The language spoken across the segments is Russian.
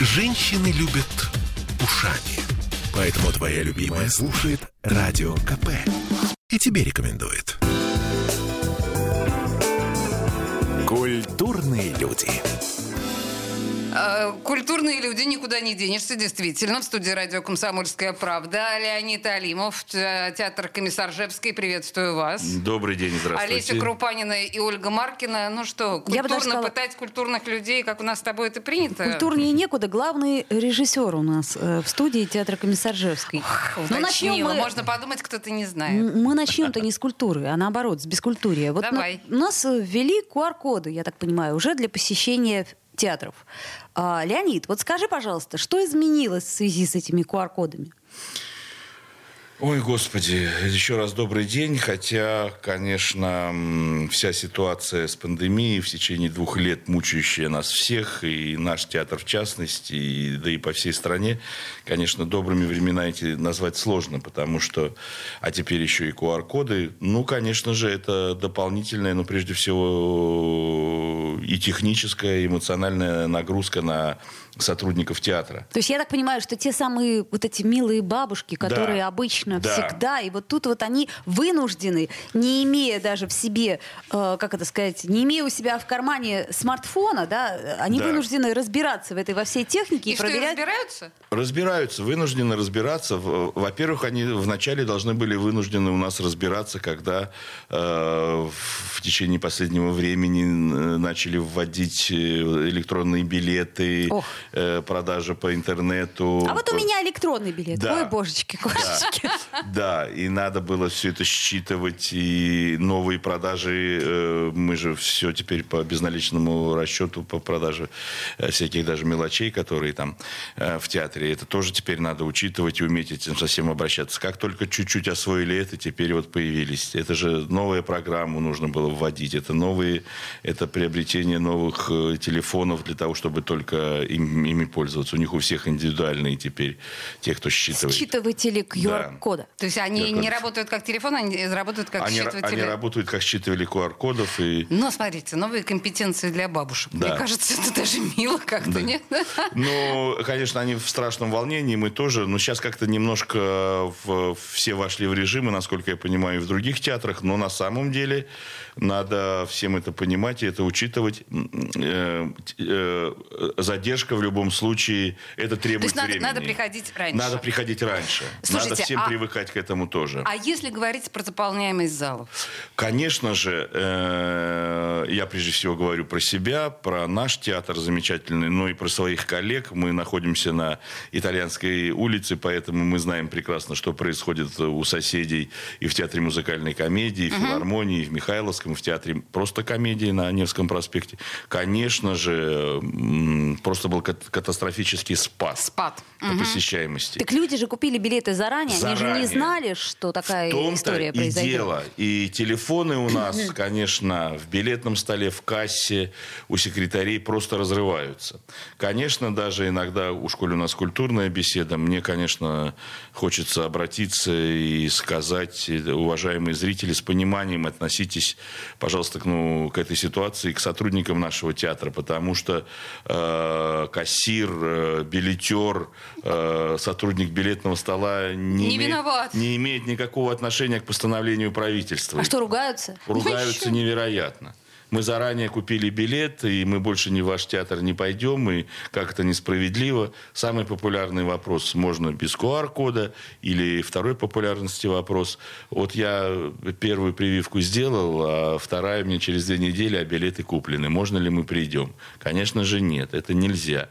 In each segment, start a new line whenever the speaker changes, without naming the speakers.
Женщины любят ушами. Поэтому твоя любимая слушает Радио КП. И тебе рекомендует. Культурные люди.
А, Культурные люди, никуда не денешься, действительно. В студии радио «Комсомольская правда». Леонид Алимов, те- театр «Комиссар Приветствую вас.
Добрый день, здравствуйте.
Олеся Крупанина и Ольга Маркина. Ну что, культурно
сказала-
пытать культурных людей, как у нас с тобой это принято?
Культурнее некуда. Главный режиссер у нас э, в студии театра Комиссаржевский. Ну, начнем мы...
Можно подумать, кто-то не знает.
Мы начнем-то не с культуры, а наоборот, с бескультурия. Вот
Давай.
на- нас э, ввели QR-коды, я так понимаю, уже для посещения театров. А, Леонид, вот скажи, пожалуйста, что изменилось в связи с этими QR-кодами?
Ой, господи, еще раз добрый день. Хотя, конечно, вся ситуация с пандемией в течение двух лет, мучающая нас всех, и наш театр в частности, и, да и по всей стране, конечно, добрыми времена эти назвать сложно, потому что, а теперь еще и QR-коды, ну, конечно же, это дополнительная, ну, прежде всего, и техническая, и эмоциональная нагрузка на сотрудников театра.
То есть я так понимаю, что те самые вот эти милые бабушки, которые
Да.
обычно
Да.
всегда, и вот тут вот они вынуждены, не имея даже в себе, э, как это сказать, не имея у себя в кармане смартфона, да, они
Да.
вынуждены разбираться в этой во всей технике
И
и,
что, и
проверять.
разбираются?
Разбираются, вынуждены разбираться. Во-первых, они вначале должны были вынуждены у нас разбираться, когда э, в течение последнего времени начали вводить э, электронные билеты,
Ох.
Э, продажа по интернету.
А вот у меня электронный билет.
Да.
Ой, божечки, кошечки.
Да, и надо было все это считывать, и новые продажи, э, мы же все теперь по безналичному расчету по продаже э, всяких даже мелочей, которые там э, в театре, это тоже теперь надо учитывать и уметь этим совсем обращаться. Как только чуть-чуть освоили это, теперь вот появились. Это же новая программу нужно было вводить, это новые, это приобретение новых телефонов для того, чтобы только им- ими пользоваться. У них у всех индивидуальные теперь, те, кто считывает.
Считыватели QR-кода.
То есть они
Я
не работают как телефон, они работают как
Они,
считыватели.
они работают как считывали QR-кодов и
Но смотрите, новые компетенции для бабушек.
Да.
Мне кажется, это даже мило как-то,
Да.
нет?
Ну, конечно, они в страшном волнении, мы тоже. Но сейчас как-то немножко в- все вошли в режим, и, насколько я понимаю, и в других театрах. Но на самом деле надо всем это понимать и это учитывать. Э, э, задержка в любом случае, это
То
требует
есть надо,
времени.
надо приходить раньше.
Надо приходить раньше.
Слушайте,
надо всем
а-
привыкать к этому тоже.
А если говорить про заполняемость залов?
Конечно же, э, я прежде всего говорю про себя, про наш театр замечательный, но и про своих коллег. Мы находимся на итальянской улице, поэтому мы знаем прекрасно, что происходит у соседей и в театре музыкальной комедии, и в филармонии, и в Михайловском, и в театре просто комедии на Невском проспекте. Конечно же, просто был кат- катастрофический спад
Спад.
по посещаемости.
Так люди же купили билеты заранее, они же
Заранее.
не знали, что такая
В том-то
история
и
произойдет.
дело. И телефоны у нас, конечно, в билетном столе, в кассе, у секретарей просто разрываются. Конечно, даже иногда, уж коли у нас культурная беседа, мне, конечно, хочется обратиться и сказать, уважаемые зрители, с пониманием относитесь, пожалуйста, к, ну, к этой ситуации, к сотрудникам нашего театра, потому что э, кассир, э, билетер, э, сотрудник билетного стола не,
Не
имеет,
виноват.
не имеет никакого отношения к постановлению правительства.
А что, ругаются?
Ругаются невероятно. Мы заранее купили билет, и мы больше ни в ваш театр не пойдем, и как это несправедливо. Самый популярный вопрос, можно без QR-кода, или второй популярности вопрос. Вот я первую прививку сделал, а вторая мне через две недели, а билеты куплены. Можно ли мы придем? Конечно же нет, это нельзя.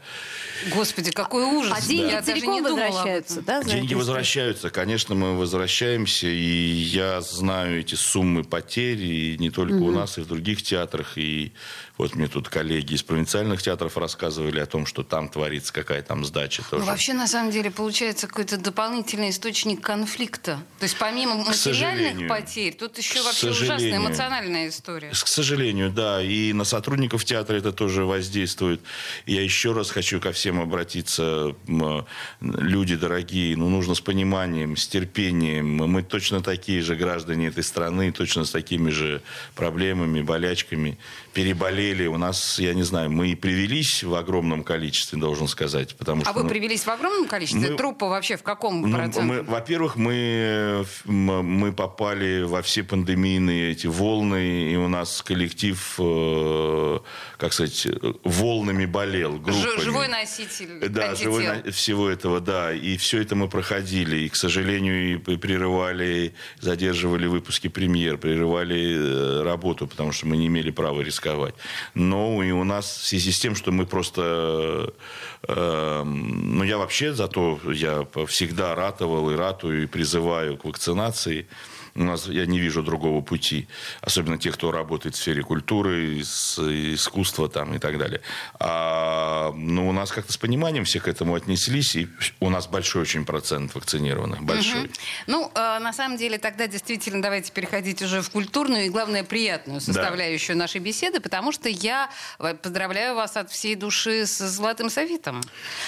Господи, какой ужас.
А деньги
Я даже не
возвращаются, да?
Деньги возвращаются, конечно, мы возвращаемся, и я знаю эти сумму потерь, и не только у нас, и в других театрах, и вот мне тут коллеги из провинциальных театров рассказывали о том, что там творится, какая там сдача
Ну,
тоже.
вообще, на самом деле, получается какой-то дополнительный источник конфликта. То есть, помимо материальных потерь, тут еще вообще ужасная эмоциональная история.
К сожалению, да. И на сотрудников театра это тоже воздействует. Я еще раз хочу ко всем обратиться. Люди дорогие, ну, нужно с пониманием, с терпением. Мы точно такие же граждане этой страны, точно с такими же проблемами, болячками. Me. Переболели. У нас, я не знаю, мы привелись в огромном количестве, должен сказать. Потому
а
что,
вы
ну,
привелись в огромном количестве?
мы-
Трупа вообще в каком
ну,
проценте?
мы, во-первых, мы, мы попали во все пандемийные эти волны, и у нас коллектив, э, как сказать, волнами болел, группами.
живой носитель
Да, живой
антител.
на- всего этого, да. И все это мы проходили. И, к сожалению, и прерывали, задерживали выпуски премьер, прерывали э, работу, потому что мы не имели права рисковать. Но и у нас в связи с тем, что мы просто... э, ну, я вообще зато я всегда ратовал и ратую, и призываю к вакцинации. У нас, я не вижу другого пути. Особенно тех, кто работает в сфере культуры, с- искусства там, и так далее. А, ну, у нас как-то с пониманием все к этому отнеслись. И у нас большой очень процент вакцинированных. Большой.
Ну, э, на самом деле, тогда действительно давайте переходить уже в культурную и, главное, приятную составляющую нашей беседы, потому что я э, поздравляю вас от всей души с «Золотым софитом».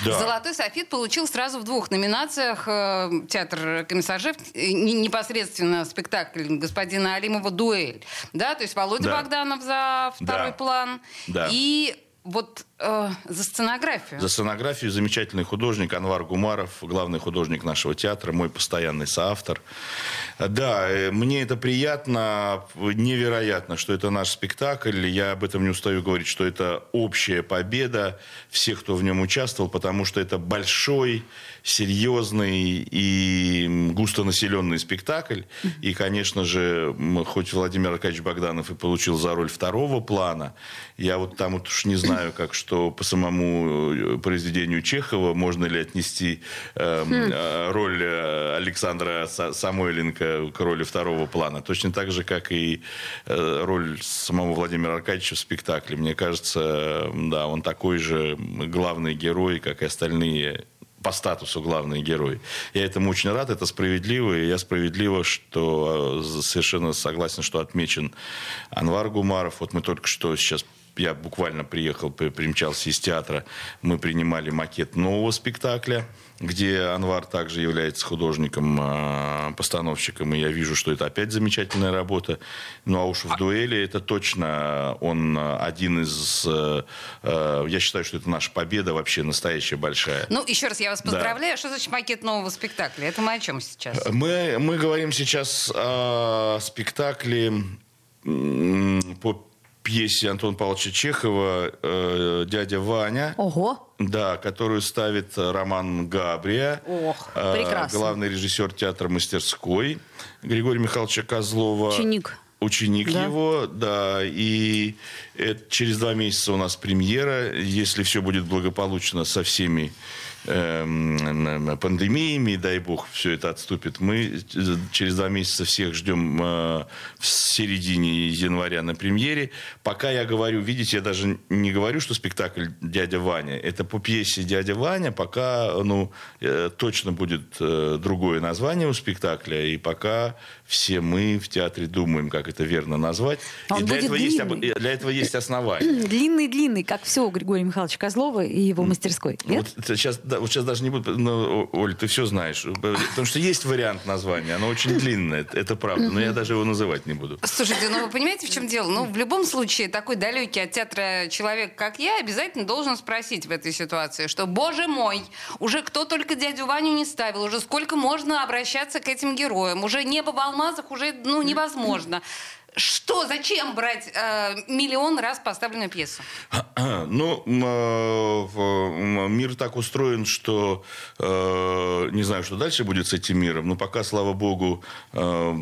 Да.
«Золотой софит» получил сразу в двух номинациях э, театр «Комиссар Жев», э, не- непосредственно спектакль господина Алимова «Дуэль». Да, то есть Володя
Да.
Богданов за второй
Да.
план.
Да.
И вот э, за сценографию.
За сценографию замечательный художник Анвар Гумаров, главный художник нашего театра, мой постоянный соавтор. Да, э, мне это приятно, невероятно, что это наш спектакль. Я об этом не устаю говорить, что это общая победа всех, кто в нем участвовал, потому что это большой, серьезный и густонаселенный спектакль. И, конечно же, хоть Владимир Аркадьевич Богданов и получил за роль второго плана, я вот там вот уж не знаю, как что по самому э, произведению Чехова можно ли отнести эм, э, роль э, Александра Са- Самойленко к роли второго плана. Точно так же, как и э, роль самого Владимира Аркадьевича в спектакле. Мне кажется, да, он такой же главный герой, как и остальные по статусу главный герой. Я этому очень рад, это справедливо, и я справедливо, что совершенно согласен, что отмечен Анвар Гумаров. Вот мы только что сейчас я буквально приехал, при- примчался из театра, мы принимали макет нового спектакля, где Анвар также является художником, э, постановщиком, и я вижу, что это опять замечательная работа. Ну а уж в дуэли это точно он э, один из... э, э, Я считаю, что это наша победа вообще настоящая большая.
Ну, еще раз я вас
Да.
поздравляю. Что значит макет нового спектакля? Это мы о чем сейчас?
Мы, мы говорим сейчас о спектакле по пьесе Антона Павловича Чехова э, «Дядя Ваня».
Ого.
Да, которую ставит э, Роман Габрия.
Ох,
э,
прекрасно.
Главный режиссер театра мастерской Григория Михайловича Козлова.
Ученик.
Ученик
Да.
его, да. И это через два месяца у нас премьера. Если все будет благополучно со всеми эм, пандемиями, дай бог, все это отступит, мы через два месяца всех ждем э, в середине января на премьере. Пока я говорю, видите, я даже не говорю, что спектакль «Дядя Ваня». Это по пьесе «Дядя Ваня». Пока, ну, э, точно будет э, другое название у спектакля. И пока все мы в театре думаем, как это верно назвать.
Он
и для этого, есть,
длинный.
для этого есть основания.
Длинный-длинный, как все у Григория Михайловича Козлова и его мастерской. Нет?
Вот сейчас, да, вот сейчас даже не буду... Ну, О- Оль, ты все знаешь. Потому что есть вариант названия. Оно очень длинное, это- это правда. Но я даже его называть не буду.
Слушайте, ну вы понимаете, в чем дело? Ну, в любом случае, такой далекий от театра человек, как я, обязательно должен спросить в этой ситуации, что, боже мой, уже кто только дядю Ваню не ставил, уже сколько можно обращаться к этим героям, уже небо в алмазах уже, ну, невозможно. Что, зачем брать э, миллион раз поставленную пьесу?
Ну, э, мир так устроен, что э, не знаю, что дальше будет с этим миром, но пока, слава богу, э,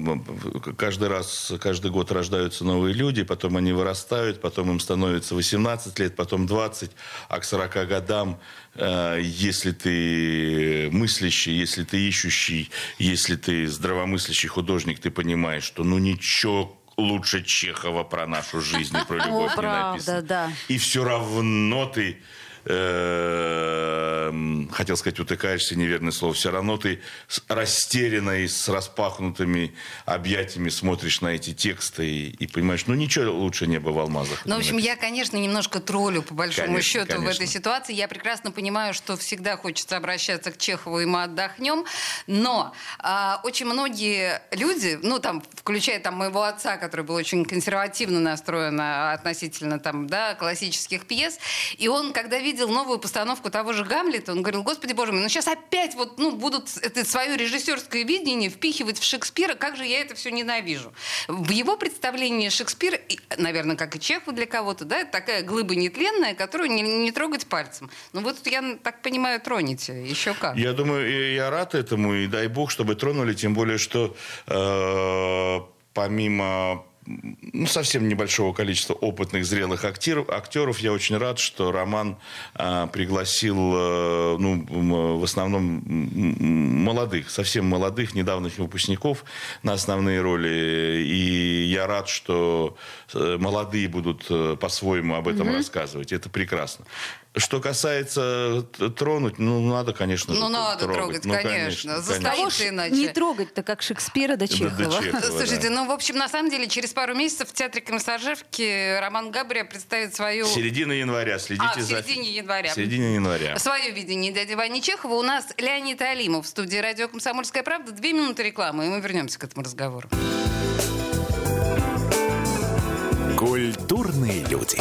каждый раз, каждый год рождаются новые люди, потом они вырастают, потом им становится 18 лет, потом 20, а к 40 годам, э, если ты мыслящий, если ты ищущий, если ты здравомыслящий художник, ты понимаешь, что ну ничего лучше Чехова про нашу жизнь и про любовь не
правда,
написано.
да.
И все равно ты э, хотел сказать, утыкаешься, неверное слово, все равно ты растерянно и с распахнутыми объятиями смотришь на эти тексты и, и понимаешь, ну ничего лучше неба в алмазах.
Ну, в общем,
не
я, конечно, немножко троллю, по большому
Конечно,
счету, в
конечно.
этой ситуации. Я прекрасно понимаю, что всегда хочется обращаться к Чехову, и мы отдохнем. Но а, очень многие люди, ну, там, включая там моего отца, который был очень консервативно настроен а, относительно там, да, классических пьес, и он, когда видел новую постановку того же Гамлета, он говорил, господи боже мой, ну сейчас опять вот, ну, будут это свое режиссерское видение впихивать в Шекспира, как же я это все ненавижу. В его представлении Шекспир, наверное, как и Чехов для кого-то, да, это такая глыба нетленная, которую не, не трогать пальцем. Ну вот я так понимаю, тронете. Еще как.
Я думаю, я рад этому, и дай бог, чтобы тронули, тем более, что э, помимо ну, совсем небольшого количества опытных, зрелых актеров, актеров, я очень рад, что Роман э, пригласил, э, ну, м, в основном молодых, совсем молодых, недавних выпускников на основные роли. И я рад, что э, молодые будут э, по-своему об этом рассказывать. Это прекрасно. Что касается т- тронуть, ну, надо, конечно же,
Ну, надо трогать, конечно.
конечно.
Заставить.
Кого
Боится
ж
иначе.
не трогать-то, как Шекспира до
до
Чехова?
Чехова.
Слушайте,
да.
ну, в общем, на самом деле, через пару месяцев в Театре Комиссаржевки Роман Габрия представит свою...
Середина января, следите
А, в
за...
середине января.
Середине января.
Свое видение дяди Вани Чехова. У нас Леонид Алимов в студии радио «Комсомольская правда». Две минуты рекламы, и мы вернемся к этому разговору.
Культурные люди.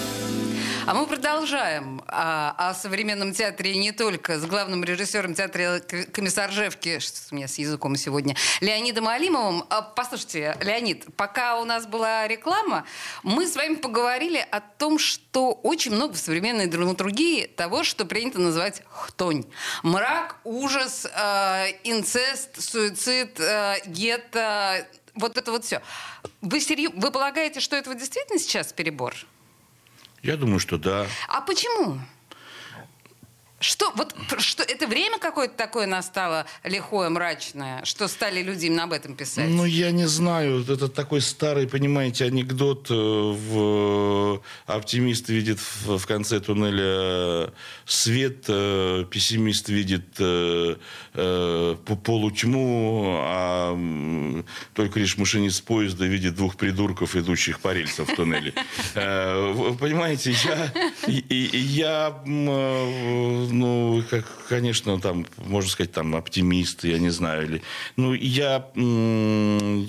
А мы продолжаем а, о современном театре не только с главным режиссером театра Комиссаржевки, что у меня с языком сегодня, Леонидом Алимовым. А, Послушайте, Леонид, пока у нас была реклама, мы с вами поговорили о том, что очень много в современной драматургии того, что принято называть хтонь. Мрак, ужас, э, инцест, суицид, э, гетто, вот это вот все. Вы, серьё- Вы полагаете, что это вот действительно сейчас перебор?
Я думаю, что да.
А почему? Что, вот, что это время какое-то такое настало лихое, мрачное, что стали люди именно об этом писать?
Ну, я не знаю. Это такой старый, понимаете, анекдот. э, В... Оптимист видит в конце туннеля свет, э, пессимист видит э, э, по- полутьму, а только лишь машинист поезда видит двух придурков, идущих по рельсам в туннеле. Э, Понимаете, я, я э, ну, как, конечно, там, можно сказать, там, оптимист, я не знаю, или, ну, я, ну,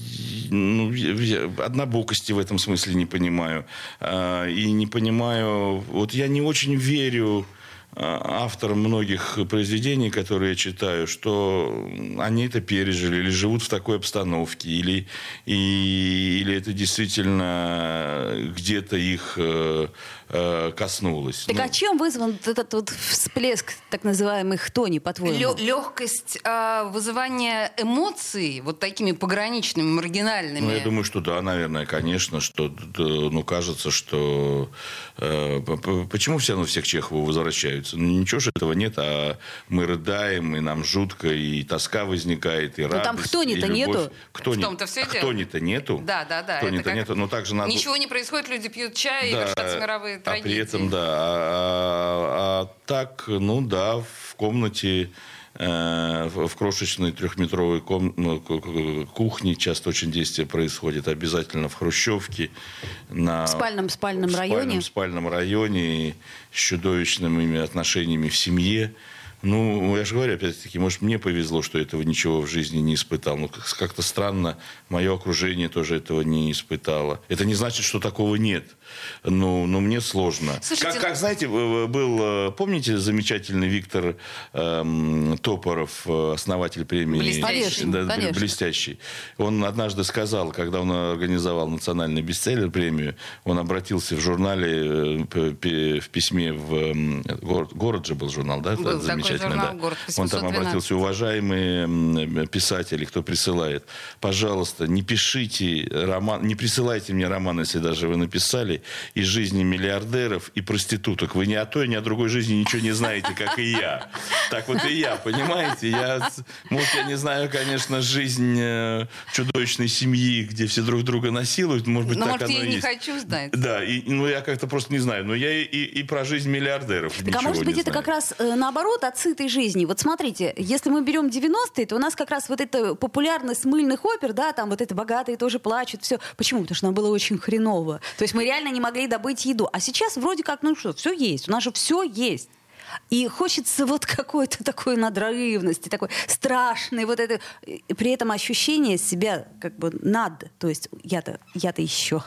я- однобокости в этом смысле не понимаю, А, и не понимаю, вот я не очень верю авторам многих произведений, которые я читаю, что они это пережили или живут в такой обстановке, или, и- или это действительно где-то их э, э, коснулось.
Так
Ну,
а чем вызван этот вот всплеск так называемых хтони, по-твоему?
Легкость а, вызывания эмоций вот такими пограничными, маргинальными.
Ну, я думаю, что да, наверное, конечно, что, д- ну, кажется, что... э, почему все равно все к Чехову возвращаются? Ну, ничего же этого нет, а мы рыдаем, и нам жутко, и тоска возникает, и радость,
Ну, там
любовь.
нету.
Хтони-
В том-то и дело.
Хтони-то нету.
Да, да, да.
Хтони-то
как-
нету, но также надо...
Ничего не происходит, люди пьют чай и вершатся мировые
а
трагедии.
при этом, да, а, а так, ну да, в комнате, в в крошечной трехметровой ну, ку- ку- кухне часто очень действие происходит. Обязательно в Хрущевке. На,
В спальном- спальном
в
районе?
спальном, спальном районе с чудовищными отношениями в семье. Ну, я же говорю, опять-таки, может, мне повезло, что этого ничего в жизни не испытал. Ну, как- как-то странно, мое окружение тоже этого не испытало. Это не значит, что такого нет. Ну, но мне сложно.
Слушайте,
как,
ну-
как, знаете, в- был, э, помните, замечательный Виктор эм, Топоров, э, основатель премии?
Блестящий.
Да,
Конечно.
блестящий. Он однажды сказал, когда он организовал национальный бестселлер премию, он обратился в журнале, э, в письме в эм, город, город же был журнал, да?
Был такой,
замечательный,
журнал
да.
«Город»
Он там
812.
обратился, уважаемые м, писатели, кто присылает, пожалуйста, не пишите роман, не присылайте мне роман, если даже вы написали, из жизни миллиардеров и проституток. Вы ни о той, ни о другой жизни ничего не знаете, как и я. Так вот и я, понимаете? Я, может, я не знаю, конечно, жизнь э, чудовищной семьи, где все друг друга насилуют, может быть,
Ну,
так
может,
оно
я
и
не
есть.
хочу знать.
Да, и, ну я как-то просто не знаю. Но я и, и- и про жизнь миллиардеров
Так, а может быть, это
знаю.
как раз э, наоборот от сытой жизни. Вот смотрите, если мы берем 90-е, то у нас как раз вот эта популярность мыльных опер, да, там вот это богатые тоже плачут, все. Почему? Потому что нам было очень хреново. То есть мы реально не могли добыть еду. А сейчас вроде как, ну что, все есть. У нас же все есть. И хочется вот какой-то такой надрывности, такой страшной, вот это, и при этом ощущение себя как бы над, то есть я-то, я-то еще.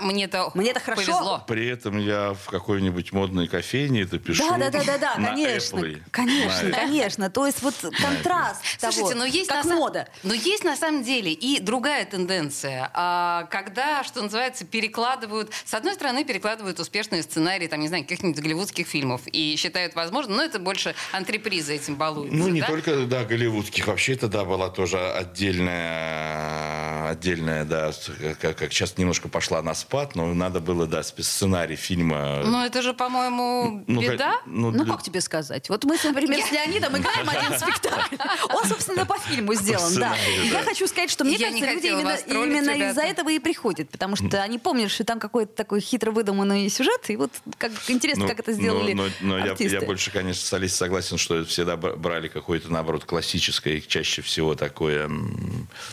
Мне-то
Мне-то хорошо.
повезло.
При этом я в какой-нибудь модной кофейне это пишу.
Да, да, да, да, да, конечно,
Apple.
конечно,
На-
конечно. То есть вот контраст
Слушайте, но есть
как
на,
мода.
Но есть на самом деле и другая тенденция, а, когда, что называется, перекладывают, с одной стороны, перекладывают успешные сценарии, там, не знаю, каких-нибудь голливудских фильмов и считают возможно, но это больше антреприза этим балуются.
Ну, не
да?
только, да, голливудских. Вообще это, да, была тоже отдельная, отдельная, да, как, как сейчас немножко пошла на спад, но надо было, да, сценарий фильма.
Ну, это же, по-моему,
Ну, как-
беда.
ну,
Ну,
для-
как тебе сказать? Вот мы, например, с Леонидом играем один спектакль. Он, собственно, по фильму сделан, да. я хочу сказать, что мне
Я не
кажется, люди именно, из-за этого и приходят. Потому что они помнят, что там какой-то такой хитро выдуманный сюжет. И вот как интересно,
Ну,
как это сделали
Но, я, я больше, конечно, с Алисой согласен, что всегда брали какое-то, наоборот, классическое, и чаще всего такое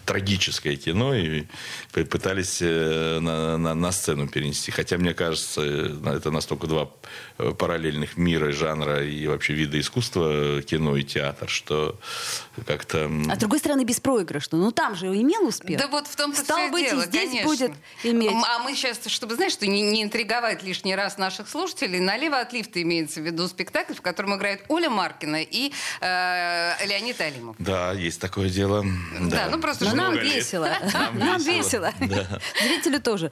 трагическое кино и п- пытались э, на, на- на сцену перенести. Хотя, мне кажется, э, это настолько два э, параллельных мира, жанра и вообще вида искусства, кино и театр, что как-то...
А с другой стороны, беспроигрышно. Ну, там же имел успех.
Да вот в том-то и
быть, и
дело,
здесь
конечно.
будет иметь.
А мы сейчас, чтобы, знаешь, что не, не интриговать лишний раз наших слушателей, налево от лифта имеется в виду спектакль, в котором играет Оля Маркина и э, Леонид Алимов.
Да, есть такое дело.
Да, ну просто
Но
что-
нам
лет.
весело.
Нам весело.
Зрителю тоже.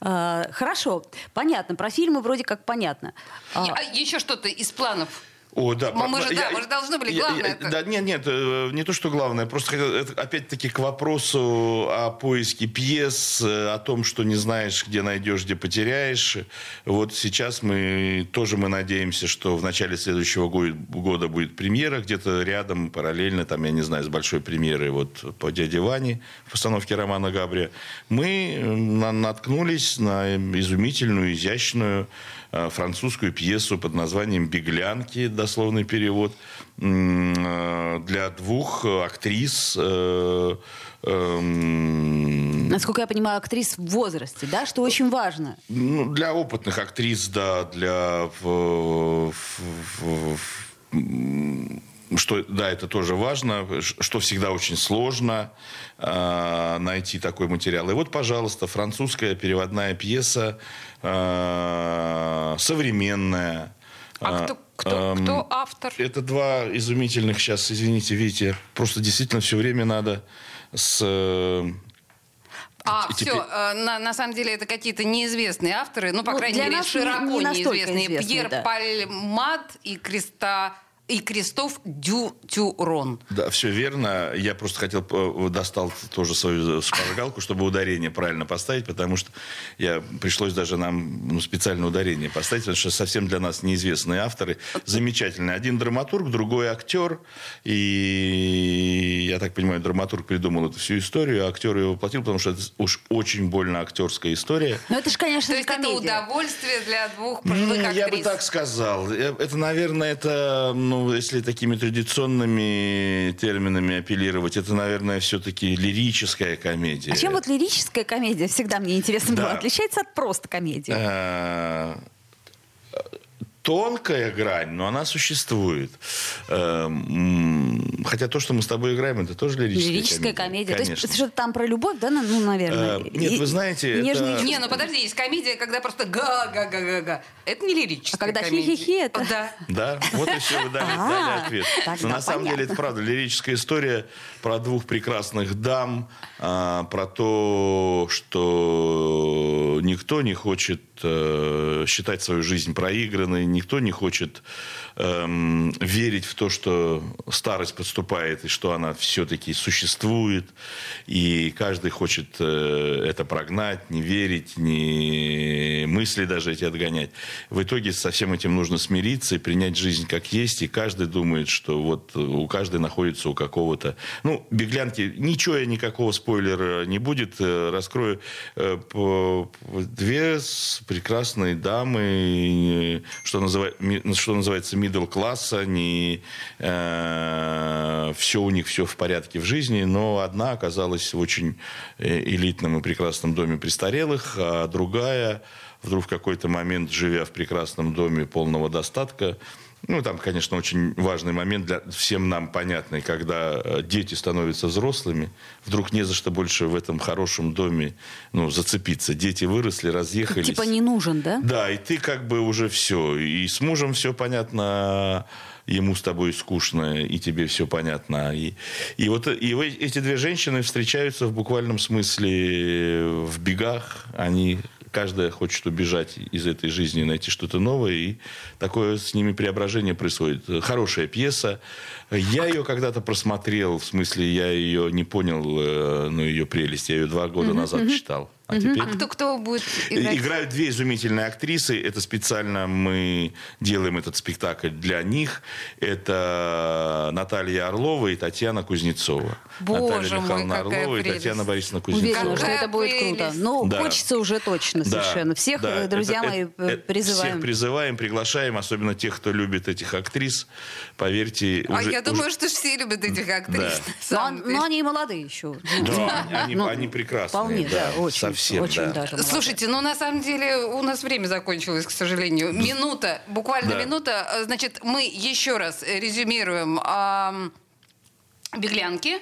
А, Хорошо. Понятно. Про фильмы вроде как понятно. А,
А еще что-то из планов.
О, да.
Мы- мы же, да, мы же должны были,
я-
главное
я-
это-
Да, нет, нет, э, не то, что главное. Просто опять-таки к вопросу о поиске пьес, э, о том, что не знаешь, где найдешь, где потеряешь. Вот сейчас мы тоже мы надеемся, что в начале следующего го- года будет премьера, где-то рядом, параллельно, там, я не знаю, с большой премьерой вот по «Дяде Ване» в постановке Романа Габрия. Мы э, на- наткнулись на изумительную, изящную французскую пьесу под названием «Беглянки», дословный перевод, э, для двух э, актрис. э, эм,
Насколько я понимаю, актрис в возрасте, да, что очень важно.
ну, для опытных актрис, да, для... что, да, это тоже важно, что всегда очень сложно э, найти такой материал. И вот, пожалуйста, французская переводная пьеса, э, современная.
А
Э,
кто, кто,
эм,
кто автор?
Это два изумительных сейчас, извините, видите, просто действительно все время надо с... э,
А,
и
все,
теперь-
на, на самом деле это какие-то неизвестные авторы, ну, по
Ну,
крайней
для
мере,
нас не-
широко
не настолько
неизвестные.
известные,
Пьер
да.
Пальмат и Креста и Кристоф Дю Тюрон.
Да, все верно. Я просто хотел, э, достал тоже свою шпаргалку, чтобы ударение правильно поставить, потому что я, пришлось даже нам ну, специально ударение поставить, потому что совсем для нас неизвестные авторы. Замечательные. Один драматург, другой актер. И я так понимаю, драматург придумал эту всю историю, а актер ее воплотил, потому что это уж очень больно актерская история.
Но это же, конечно,
То есть это
комедия.
удовольствие для двух пожилых
Ну,
актрис.
Я бы так сказал. Э, Это, наверное, это, ну, если такими традиционными терминами апеллировать, это, наверное, все-таки лирическая комедия.
А чем вот лирическая комедия, всегда мне интересно было,
Да.
отличается от просто комедии?
Э, Тонкая грань, но она существует. Э, м, Хотя то, что мы с тобой играем, это тоже лирическая,
Лирическая комедия. То
Конечно.
есть что-то там про любовь, да, ну, наверное?
Э, нет,
И-
вы знаете,
нежные
это-.
Не, ну подожди, есть комедия, когда просто га-га-га-га-га. Это не лирическая
А когда
комедия.
хи-хи-хи, это-
Да.
Да, вот и все, вы дали,
А,
дали ответ.
тогда
Но на самом деле это правда лирическая история про двух прекрасных дам, а, про то, что никто не хочет э, считать свою жизнь проигранной, никто не хочет эм, верить в то, что старость подступает и что она все-таки существует, и каждый хочет э, это прогнать, не верить, не мысли даже эти отгонять. В итоге со всем этим нужно смириться и принять жизнь как есть, и каждый думает, что вот у каждой находится у какого-то... Ну, беглянки, ничего я никакого спойлера не будет, э, раскрою. Э, Две прекрасные дамы, э, что, называ- ми- что называется middle класса, не все у них все в порядке в жизни, но одна оказалась в очень э, элитном и прекрасном доме престарелых, а другая вдруг в какой-то момент, живя в прекрасном доме полного достатка, ну, там, конечно, очень важный момент для всем нам понятный, когда э, дети становятся взрослыми, вдруг не за что больше в этом хорошем доме ну, зацепиться. Дети выросли, разъехались.
Типа не нужен, да?
Да, и ты как бы уже все. И с мужем все понятно, ему с тобой скучно, и тебе все понятно. И, и вот и эти две женщины встречаются в буквальном смысле в бегах. Они каждая хочет убежать из этой жизни, найти что-то новое, и такое с ними преображение происходит. Хорошая пьеса. Я ее когда-то просмотрел, в смысле, я ее не понял, э, ну, ее прелесть. Я ее два года назад читал. А теперь...
А кто, кто будет играть?
Играют две изумительные актрисы. Это специально мы делаем этот спектакль для них. Это Наталья Орлова и Татьяна Кузнецова.
Боже
Наталья
мой,
Михайловна Орлова и
прелесть.
Татьяна Борисовна Кузнецова.
Уверена, что это будет круто. Ну,
Да.
хочется уже точно
Да,
совершенно. Всех,
да.
э, друзья
Это-
мои,
это-
э,
это-
призываем.
Всех призываем, приглашаем, особенно тех, кто любит этих актрис. Поверьте,
А
уже-
я
уже-
думаю, что все любят этих актрис.
Да.
на
Но,
самом
он-
деле.
но они и молодые еще.
Да, они,
Ну,
они прекрасные.
Вполне, да, очень.
Совсем,
очень
да.
даже.
Слушайте, ну на самом деле у нас время закончилось, к сожалению. Минута, буквально
Да.
минута. Значит, мы еще раз резюмируем беглянки.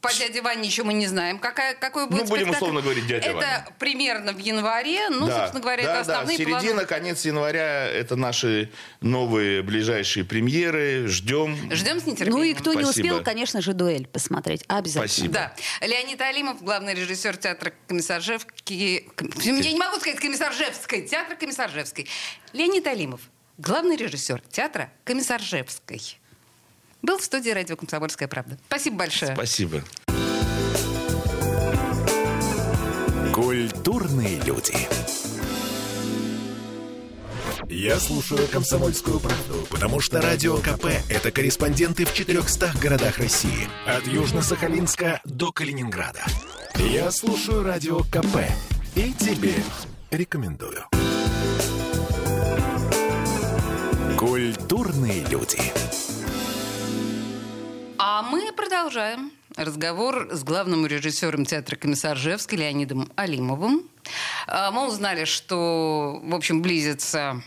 По дяде Ване еще мы не знаем, какая, какой будет
Ну, будем
спектакль.
условно говорить «Дядя
Это
Ваня».
примерно в январе. Ну,
Да,
собственно говоря,
да,
это основные
да. Середина,
планы.
конец января – это наши новые ближайшие премьеры. Ждем.
Ждем с нетерпением.
Ну и кто не
Спасибо.
успел, конечно же, дуэль посмотреть. Обязательно.
Спасибо.
Да. Леонид Алимов, главный режиссер театра Комиссаржевский. Я не могу сказать Комиссаржевской. Театр Комиссаржевской. Леонид Алимов, главный режиссер театра Комиссаржевской. Был в студии радио «Комсомольская правда». Спасибо большое.
Спасибо.
Культурные люди. Я слушаю «Комсомольскую правду», потому что «Радио КП» — это корреспонденты в 400 городах России. От Южно-Сахалинска до Калининграда. Я слушаю «Радио КП» и тебе рекомендую. Культурные люди.
А мы продолжаем разговор с главным режиссером театра «Комиссаржевский» Леонидом Алимовым. А, Мы узнали, что, в общем, близится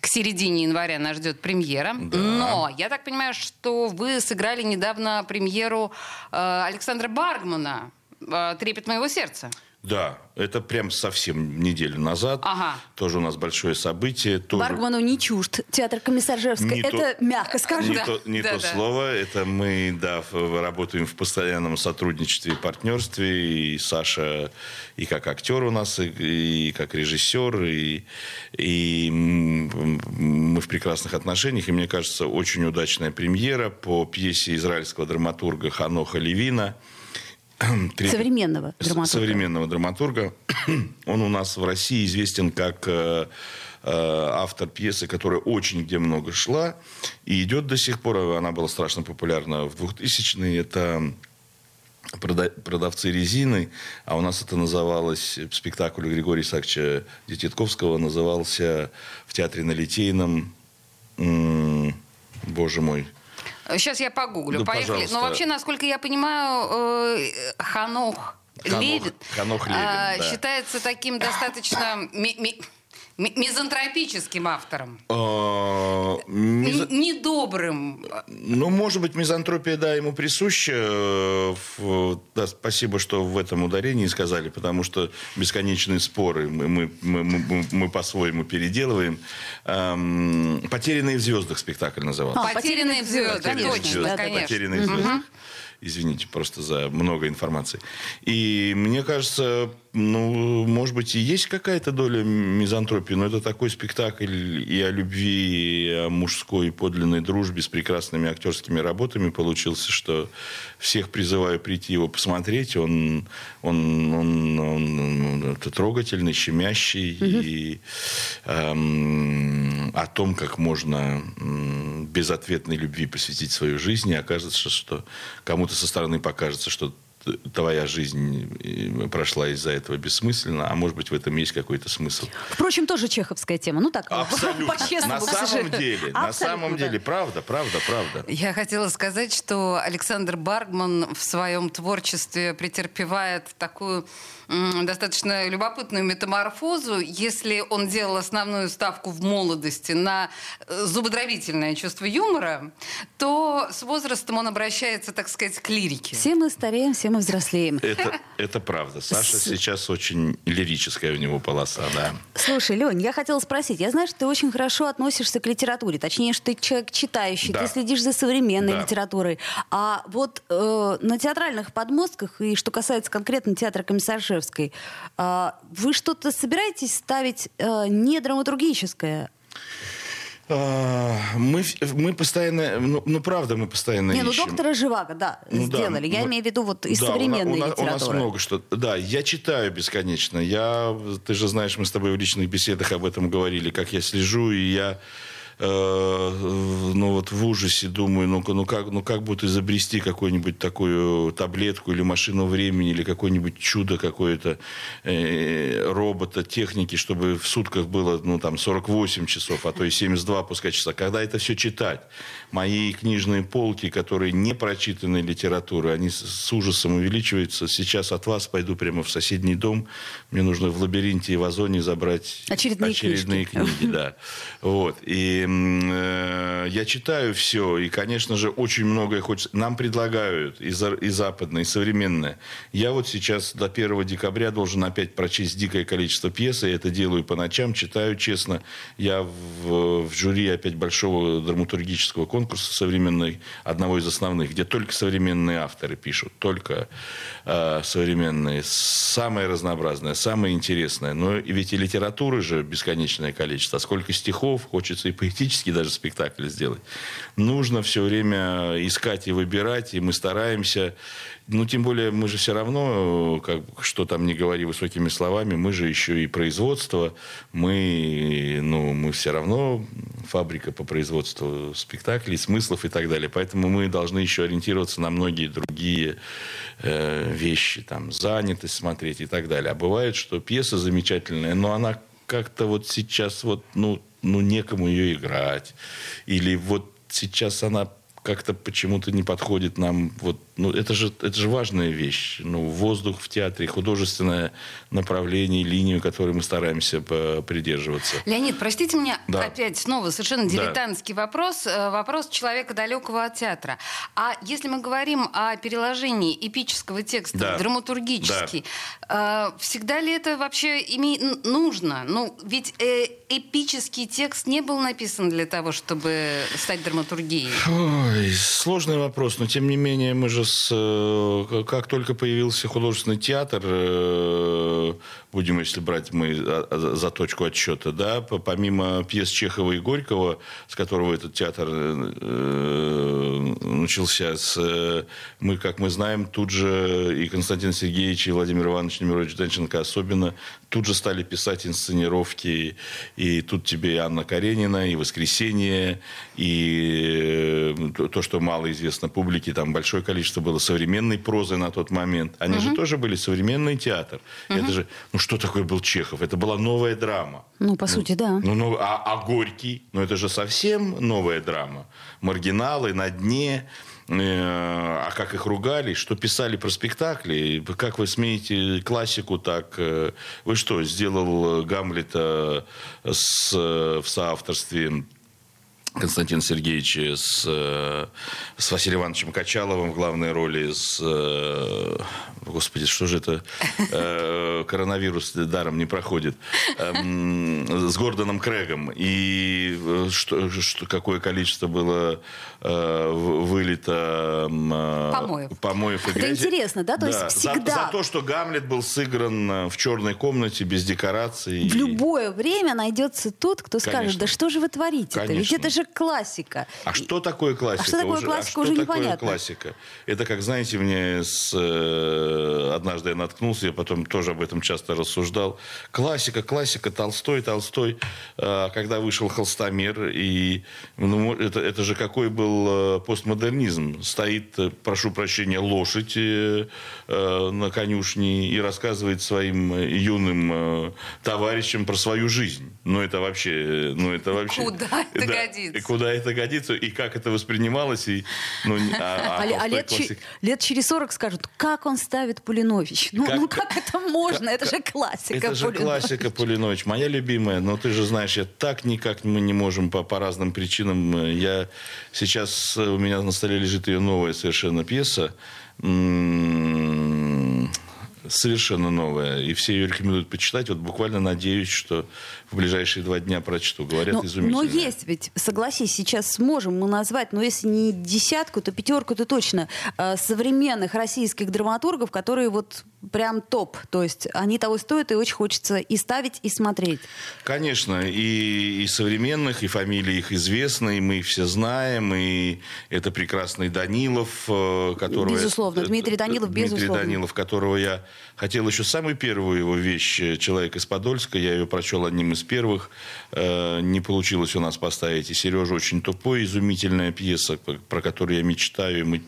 к середине января нас ждет премьера. Но я так понимаю, что вы сыграли недавно премьеру э, Александра Баргмана э, «Трепет моего сердца».
Да, это прям совсем неделю назад.
Ага.
Тоже у нас большое событие. Тоже...
Баргману не чужд. Театр Комиссаржевской.
Не
Это
то-
мягко скажем.
Не,
Да,
то, не
да,
то
да.
слово. Это мы, да, работаем в постоянном сотрудничестве и партнерстве. И Саша и как актер у нас, и, и как режиссер, и, и мы в прекрасных отношениях. И мне кажется, очень удачная премьера по пьесе израильского драматурга Ханоха Левина. Трепет-
Современного
с-
драматурга.
современного драматурга. Он у нас в России известен как э, э, автор пьесы, которая очень где много шла и идет до сих пор. Она была страшно популярна в 2000-е. Это прода- продавцы резины, а у нас это называлось, спектакль Григория Исааковича Дететковского назывался в театре на Литейном, боже мой,
Сейчас я погуглю.
Ну,
Поехали.
пожалуйста.
Но вообще, насколько я понимаю, э, Ханох, Левин,
Ханох Левин,
а,
да.
считается таким достаточно ми- ми- ми- мизантропическим автором.
мизо-
Н- Недобрым.
Ну, может быть, мизантропия, да, ему присуща. Да, спасибо, что в этом ударении сказали, потому что бесконечные споры мы, мы, мы, мы- мы по-своему переделываем. Эм, «Потерянные в звездах» спектакль назывался.
А,
Потерянные в звездах,
конечно,
Звезды,
конечно.
«Потерянные в звездах». Извините просто за много информации. И мне кажется, ну, может быть, и есть какая-то доля мизантропии, но это такой спектакль и о любви, и о мужской подлинной дружбе с прекрасными актерскими работами получился, что всех призываю прийти его посмотреть. Он, он, он, он это трогательный, щемящий. Угу. И эм, о том, как можно безответной любви посвятить свою жизнь, и окажется, что кому-то со стороны покажется, что твоя жизнь прошла из-за этого бессмысленно, а может быть в этом есть какой-то смысл.
Впрочем, тоже чеховская тема. Ну так,
Абсолютно. На самом деле, на самом деле, правда, правда, правда.
Я хотела сказать, что Александр Баргман в своем творчестве претерпевает такую достаточно любопытную метаморфозу. Если он делал основную ставку в молодости на э, зубодробительное чувство юмора, то с возрастом он обращается, так сказать, к лирике.
Все мы стареем, все мы взрослеем.
Это, это правда. Саша сейчас очень лирическая у него полоса, да.
Слушай, Лень, я хотела спросить. Я знаю, что ты очень хорошо относишься к литературе. Точнее, что ты человек читающий, да. ты следишь за современной да. литературой. А вот э, на театральных подмостках, и что касается конкретно театра комиссарши Ржевской. А, вы что-то собираетесь ставить э, не драматургическое,
мы, мы постоянно, ну, ну правда, мы постоянно
Не, ну
ищем.
доктора Живаго, да, ну, сделали. Да, я мы, имею в виду вот из да, современной у, у, литературы.
У нас много что. Да, я читаю бесконечно. Я, ты же знаешь, мы с тобой в личных беседах об этом говорили, как я слежу, и я ну вот в ужасе думаю, ну, ну, как, ну как будет изобрести какую-нибудь такую таблетку или машину времени, или какое-нибудь чудо какое-то э, робота, техники, чтобы в сутках было, ну, там, 48 часов, а то и 72 пускай часа. Когда это все читать? Мои книжные полки, которые не прочитаны литературы, они с, с ужасом увеличиваются. Сейчас от вас пойду прямо в соседний дом. Мне нужно в лабиринте и в озоне забрать
очередные,
очередные книжки. книги. Да. Вот. И э, я читаю все, и, конечно же, очень многое хочется. Нам предлагают и, за, и западное, и современное. Я вот сейчас до 1 декабря должен опять прочесть дикое количество пьес, и это делаю по ночам, читаю честно. Я в, в жюри опять большого драматургического конкурса современной, одного из основных, где только современные авторы пишут, только э, современные. Самое разнообразное, самое интересное. Но ведь и литературы же бесконечное количество. А сколько стихов, хочется и поэтических поэтический даже спектакль сделать, нужно все время искать и выбирать, и мы стараемся. Ну, тем более, мы же все равно, как, что там не говори высокими словами, мы же еще и производство, мы, ну, мы все равно фабрика по производству спектаклей, смыслов и так далее. Поэтому мы должны еще ориентироваться на многие другие э, вещи, там, занятость смотреть и так далее. А бывает, что пьеса замечательная, но она как-то вот сейчас вот, ну, ну, некому ее играть. Или вот сейчас она как-то почему-то не подходит нам. Вот, ну, это же, это же важная вещь. Ну, воздух в театре, художественное направление, линию, которой мы стараемся придерживаться.
Леонид, простите меня да. опять снова совершенно дилетантский да. вопрос. Э, вопрос человека далекого от театра. А если мы говорим о переложении эпического текста да. драматургически, да. Э, всегда ли это вообще име... нужно? Ну, ведь э, эпический текст не был написан для того, чтобы стать драматургией.
Ой, сложный вопрос, но тем не менее мы же с, э, как только появился художественный театр, э, будем, если брать мы за точку отсчета, да, помимо пьес Чехова и Горького, с которого этот театр э, начался, с, мы, как мы знаем, тут же и Константин Сергеевич, и Владимир Иванович Немирович Данченко особенно, тут же стали писать инсценировки, и тут тебе и Анна Каренина, и «Воскресенье», и то, что мало известно публике, там большое количество было современной прозы на тот момент. Они угу. же тоже были современный театр. Угу. Это же, ну что такое был Чехов? Это была новая драма.
Ну, по ну, сути, да.
Ну, ну, а, а Горький? Ну, это же совсем новая драма. Маргиналы на дне. Э, а как их ругали, что писали про спектакли, как вы смеете классику так... Э, вы что, сделал Гамлета с, в соавторстве Константина Сергеевича с, э, с Василием Ивановичем Качаловым в главной роли, с... э, Господи, что же это? Э, Коронавирус даром не проходит. Эм, С Гордоном Крэгом. И э, что, что, какое количество было э, вылито м, э,
Помоев.
помоев и
Это
грязи.
интересно, да? То есть
За-
всегда-
За, то, что Гамлет был сыгран э, в черной комнате, без декораций.
В любое время найдется тот, кто скажет,
Конечно.
да что же вы творите-то? Ведь это же классика.
А что такое классика?
что такое
уже,
классика,
а что
уже
такое
непонятно.
классика? Это, как знаете, мне с, э, однажды я наткнулся, я потом тоже об этом часто рассуждал. Классика, классика, Толстой, Толстой. А когда вышел Холстомер, и ну, это, это же какой был э, постмодернизм. Стоит, э, прошу прощения, лошадь э, э, на конюшне и рассказывает своим э, юным э, товарищам про свою жизнь. Ну, это вообще... э, Ну, это вообще
Куда это
Да.
годится?
И куда это годится, и как это воспринималось. И, ну, а, а
А, а лет, лет через 40 скажут, как он ставит Пулинович? Ну
Как-
ну как, это можно? это же классика
Это же
Пулинович.
классика Пулинович, моя любимая. Но ты же знаешь, я так никак мы не можем по, по разным причинам. Я сейчас у меня на столе лежит ее новая совершенно пьеса. М, Совершенно новая. И все ее рекомендуют почитать. Вот буквально надеюсь, что в ближайшие два дня прочту. Говорят,
Но,
изумительно.
но есть ведь, согласись, сейчас сможем мы назвать, но если не десятку, то пятерку, то точно э, современных российских драматургов, которые вот прям топ. То есть они того стоят, и очень хочется и ставить, и смотреть.
Конечно, и, и современных, и фамилии их известны, и мы их все знаем, и это прекрасный Данилов, э, которого...
Безусловно, Дмитрий Данилов,
Дмитрий
безусловно.
Данилов, которого я хотел еще самую первую его вещь э, «Человек из Подольска», я ее прочел одним из первых, Э, не получилось у нас поставить, и Сережа очень тупой, изумительная пьеса, про которую я мечтаю, и мы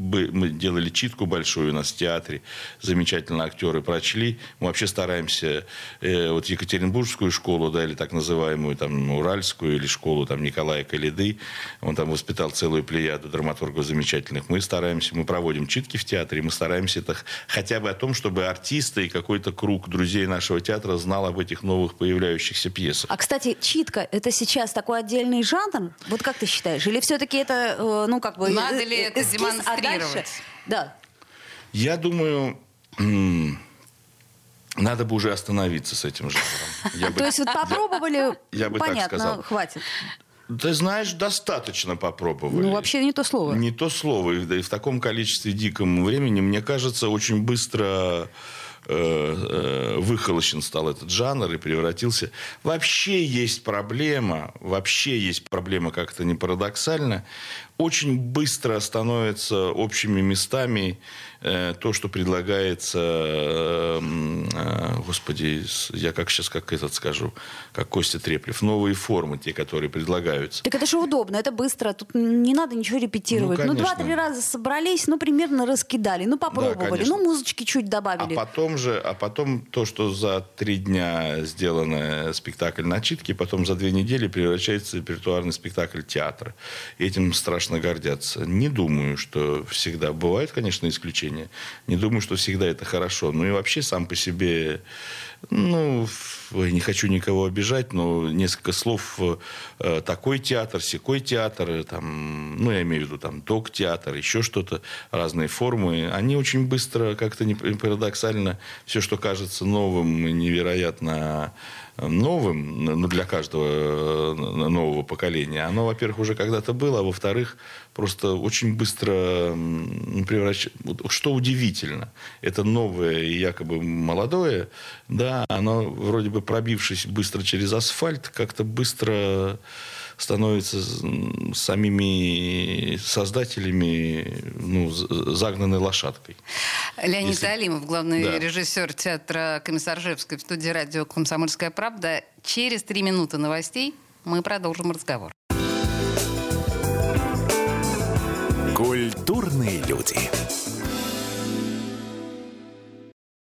бы- мы делали читку большую у нас в театре, замечательно актеры прочли. Мы вообще стараемся э, вот Екатеринбургскую школу, да, или так называемую там Уральскую, или школу там Николая Калиды, он там воспитал целую плеяду драматургов замечательных. Мы стараемся, мы проводим читки в театре, мы стараемся это хотя бы о том, чтобы артисты и какой-то круг друзей нашего театра знал об этих новых появляющихся пьесах.
А, кстати, читка — это сейчас такой отдельный жанр? Вот как ты считаешь? Или все-таки это, э, ну, как бы...
Надо ли
э,
это демонстрировать?
Дальше- Да.
Я думаю, надо бы уже остановиться с этим жанром. Бы-
То есть вот попробовали, понятно, хватит.
Ты знаешь, достаточно попробовали.
Ну, вообще не то слово.
Не то слово. И, да и в таком количестве диком времени, мне кажется, очень быстро э, э, выхолощен стал этот жанр и превратился. Вообще есть проблема, вообще есть проблема, как это не парадоксально. Очень быстро становится общими местами э, то, что предлагается, э, э, господи, я как сейчас как этот скажу, как Костя Треплев, новые формы, те, которые предлагаются.
Так это же удобно, это быстро, тут не надо ничего репетировать.
Ну,
Ну, два-три раза собрались, ну, примерно раскидали, ну, попробовали,
конечно.
ну, музычки чуть
А
добавили.
потом же, а потом то, что за три дня сделано спектакль начитки, потом за две недели превращается в репертуарный спектакль театра. И этим страшно гордятся. Не думаю, что всегда. Бывают, конечно, исключения. Не думаю, что всегда это хорошо. Ну и вообще сам по себе, ну, не хочу никого обижать, но несколько слов э, такой театр, секой театр, э, там, ну, я имею в виду там док-театр, еще что-то, разные формы, они очень быстро, как-то не парадоксально, все, что кажется новым невероятно новым, ну, для каждого э, нового поколения, оно, во-первых, уже когда-то было, а во-вторых, просто очень быстро превращается... Что удивительно, это новое и якобы молодое, да, оно вроде бы пробившись быстро через асфальт, как-то быстро становится м, самими создателями ну, загнанной лошадкой.
Леонид
Если-
Алимов, главный
Да.
режиссер театра Комиссаржевской в студии радио «Комсомольская правда». Через три минуты новостей мы продолжим разговор.
Культурные люди.